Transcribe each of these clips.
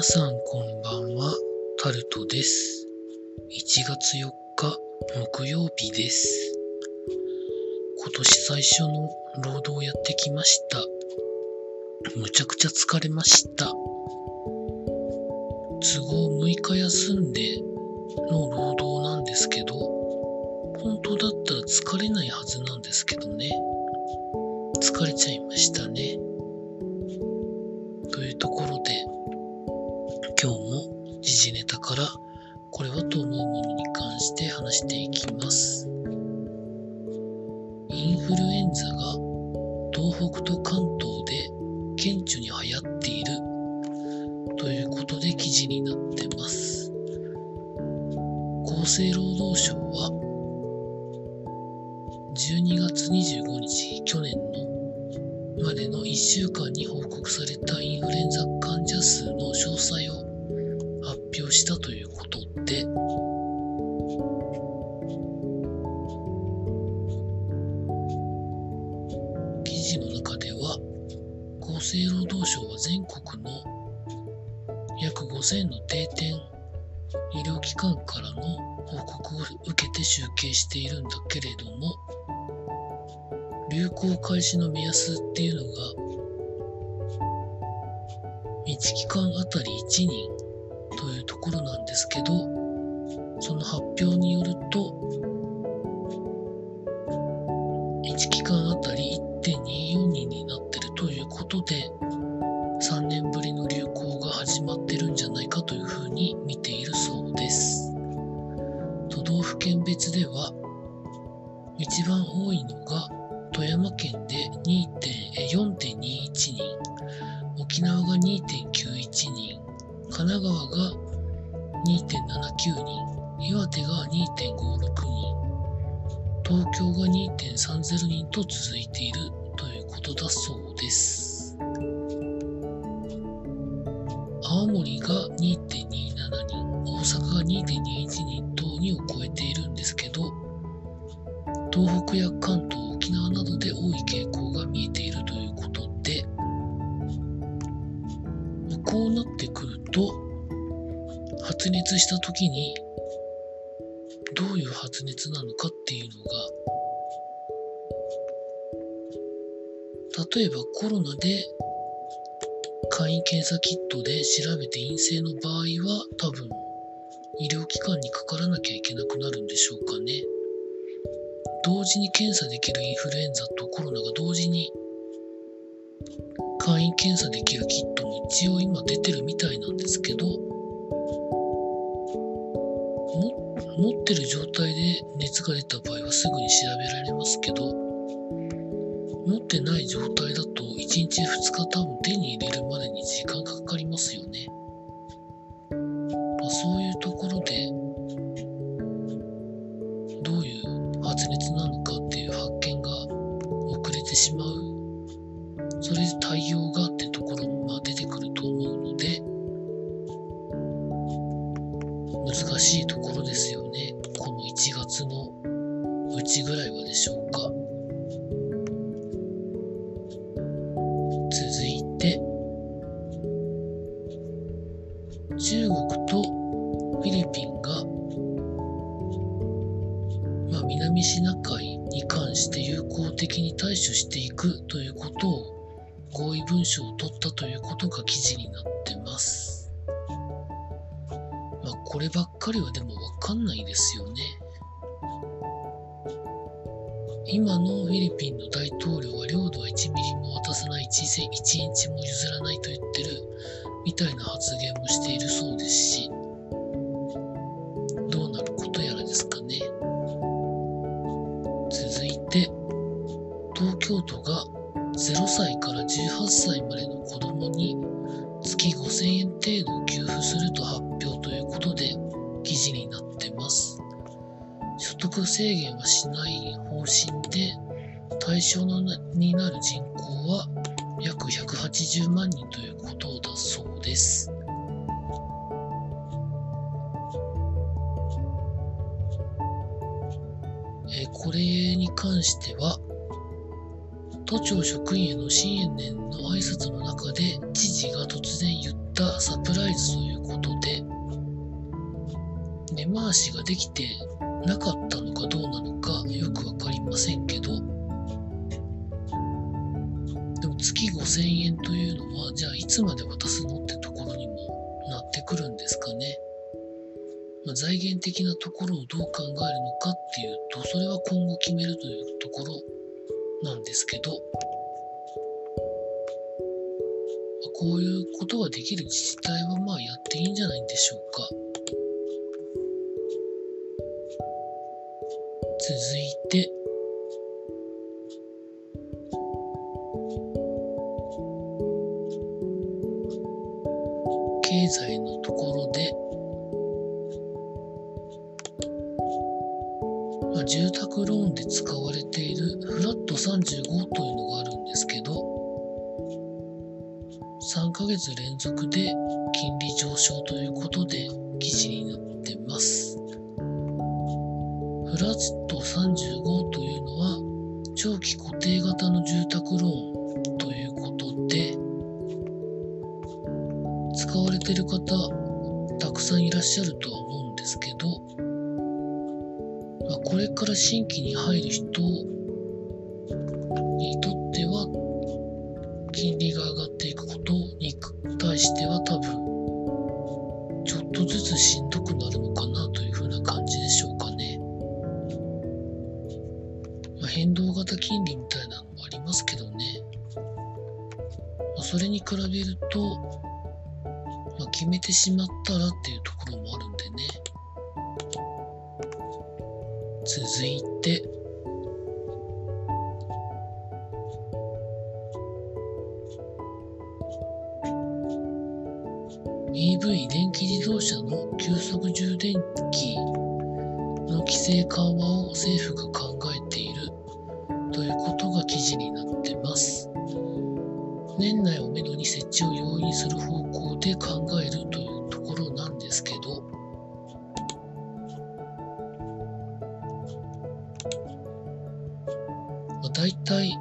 皆さんこんばんは、タルトです。1月4日木曜日です。今年最初の労働やってきました。むちゃくちゃ疲れました。都合6日休んでの労働なんですけど、本当だったら疲れないはずなんですけどね。疲れちゃいましたね。というところして話していきます。インフルエンザが東北と関東で顕著に流行っているということで記事になってます。厚生労働省は12月25日去年のまでの1週間に報告されたインフルエンザ患者数の詳細を発表したということで、性の定点医療機関からの報告を受けて集計しているんだけれども、流行開始の目安っていうのが、1期間あたり1人というところなんですけど、その発表によると、2.79人、岩手が2.56人、東京が2.30人と続いているということだそうです。青森が2.27人、大阪が2.21人等にを超えているんですけど、東北や関東、発熱した時に、どういう発熱なのかっていうのが、例えばコロナで簡易検査キットで調べて陰性の場合は多分医療機関にかからなきゃいけなくなるんでしょうかね。同時に検査できるインフルエンザとコロナが同時に簡易検査できるキットも一応今出てるみたいなんですけど持ってる状態で熱が出た場合はすぐに調べられますけど持ってない状態だと1日2日多分手に入れるまでに時間がかかりますよね。まあ、そういうところでどういう発熱なのかっていう発見が遅れてしまうそれで対応がってところもまあ出てくると思うので難しいとのうちぐらいはでしょうか続いて中国とフィリピンがまあ、南シナ海に関して有効的に対処していくということを合意文書を取ったということが記事になってます。まあ、こればっかりはでもわかんないですよね。今のフィリピンの大統領は領土は1ミリも渡さない。1セ1インチも譲らない。得制限はしない方針で対象のなになる人口は約180万人ということだそうです。えこれに関しては、都庁職員への新年の挨拶の中で知事が突然言ったサプライズということで、根回しができてなかったのかどうなのかよくわかりませんけど、でも月5000円というのは、じゃあいつまで渡すのってところにもなってくるんですかね。まあ、財源的なところをどう考えるのかっていうと、それは今後決めるというところなんですけど、こういうことができる自治体はまあやっていいんじゃないんでしょうか。続いて、経済のところで、まあ、住宅ローンで使われているフラット35というのがあるんですけど、3ヶ月連続で金利上昇ということでラット35というのは長期固定型の住宅ローンということで使われてる方たくさんいらっしゃるとは思うんですけど、まあ、これから新規に入る人にとっては金利が上がっていくことに対しては多分ちょっとずつしんどくなるのかな比べると、まあ、決めてしまったらっていうところもあるんでね。続いて、EV 電気自動車の急速充電器の規制緩和を政府が考えているということが記事になってます。年内をめどに設置を容認する方向で考えるというところなんですけど、まあ、大体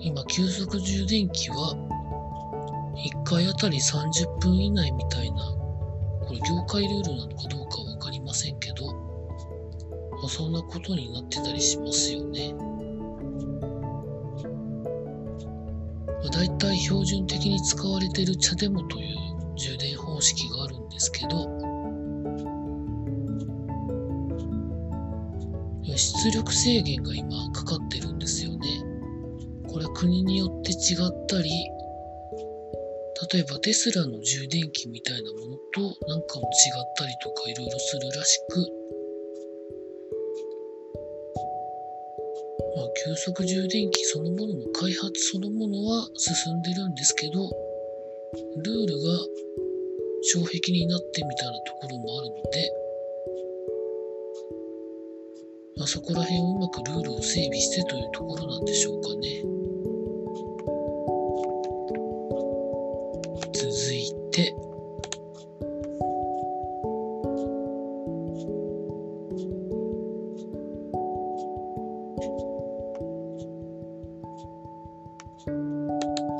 今急速充電器は1回あたり30分以内みたいな、これ業界ルールなのかどうかわかりませんけど、まあ、そんなことになってたりしますよね。大体標準的に使われている茶デモという充電方式があるんですけど、出力制限が今かかってるんですよね。これ国によって違ったり、例えばテスラの充電器みたいなものとなんかも違ったりとかいろいろするらしく、急速充電器そのものの開発そのものは進んでるんですけど、ルールが障壁になってみたいなところもあるので、まあ、そこら辺をうまくルールを整備してというところなんでしょうかね。続いて、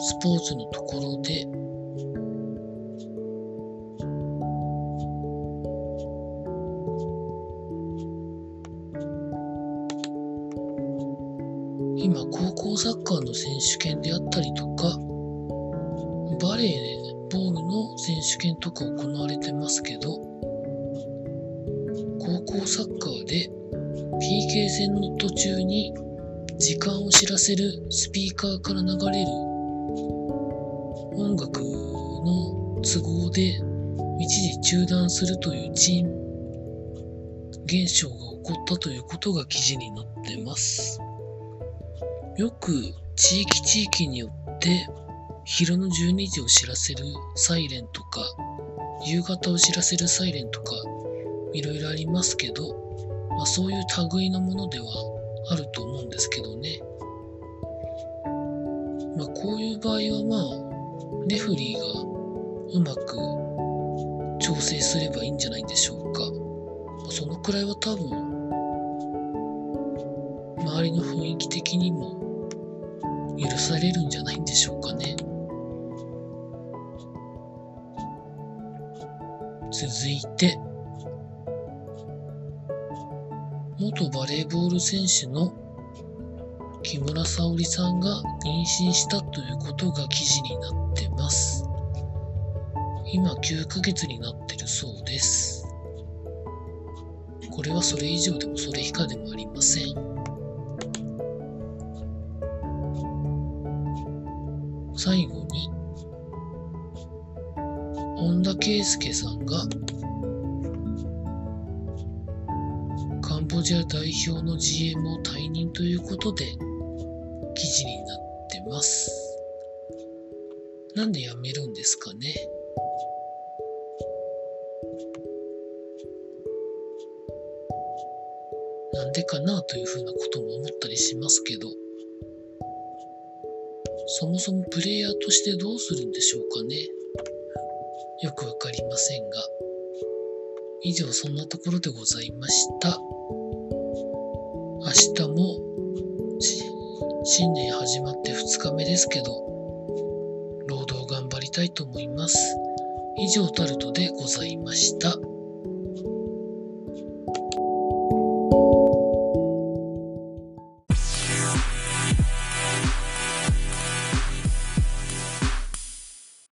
スポーツのところで、今、高校サッカーの選手権であったりとか、バレーボールの選手権とか行われてますけど、高校サッカーで PK 戦の途中に時間を知らせるスピーカーから流れる音楽の都合で一時中断するというチーム現象が起こったということが記事になってます。よく地域地域によって昼の12時を知らせるサイレンとか夕方を知らせるサイレンとかいろいろありますけど、まあ、そういう類のものではあると思うんですけどね。まあ、こういう場合はまあレフリーがうまく調整すればいいんじゃないでしょうか。そのくらいは多分周りの雰囲気的にも許されるんじゃないんでしょうかね。続いて、元バレーボール選手の木村沙織さんが妊娠したということが記事になったてます。今9ヶ月になってるそうです。これはそれ以上でもそれ以下でもありません。最後に、本田圭佑さんがカンボジア代表の GM を退任ということで記事になってます。なんで辞めるんですかね？なんでかなというふうなことも思ったりしますけど、そもそもプレイヤーとしてどうするんでしょうかね？よくわかりませんが。以上そんなところでございました。明日も新年始まって2日目ですけど、たいと思います。以上タルトでございました。